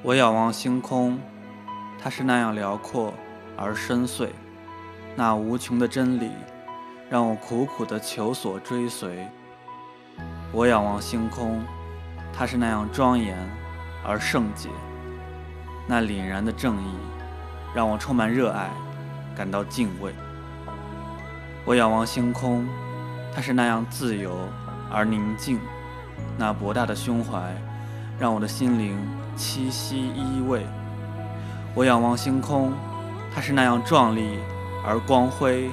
我仰望星空，它是那样辽阔而深邃，那无穷的真理让我苦苦的求索追随。我仰望星空，它是那样庄严而圣洁，那凛然的正义让我充满热爱，感到敬畏。我仰望星空，它是那样自由而宁静，那博大的胸怀让我的心灵。栖息依偎，我仰望星空，它是那样壮丽而光辉，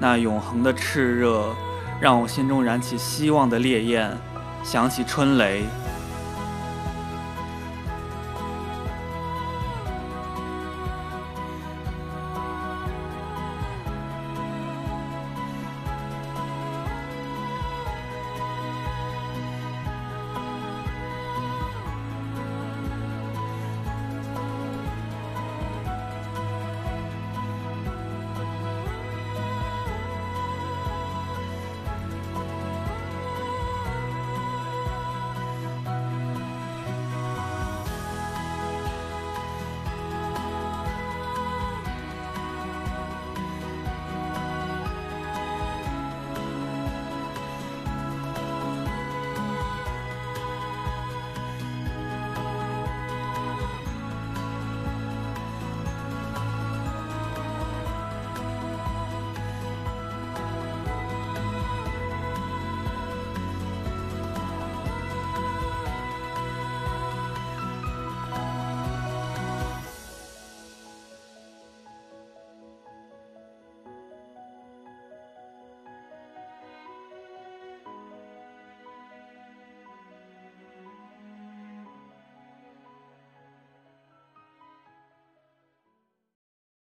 那永恒的炽热让我心中燃起希望的烈焰，想起春雷。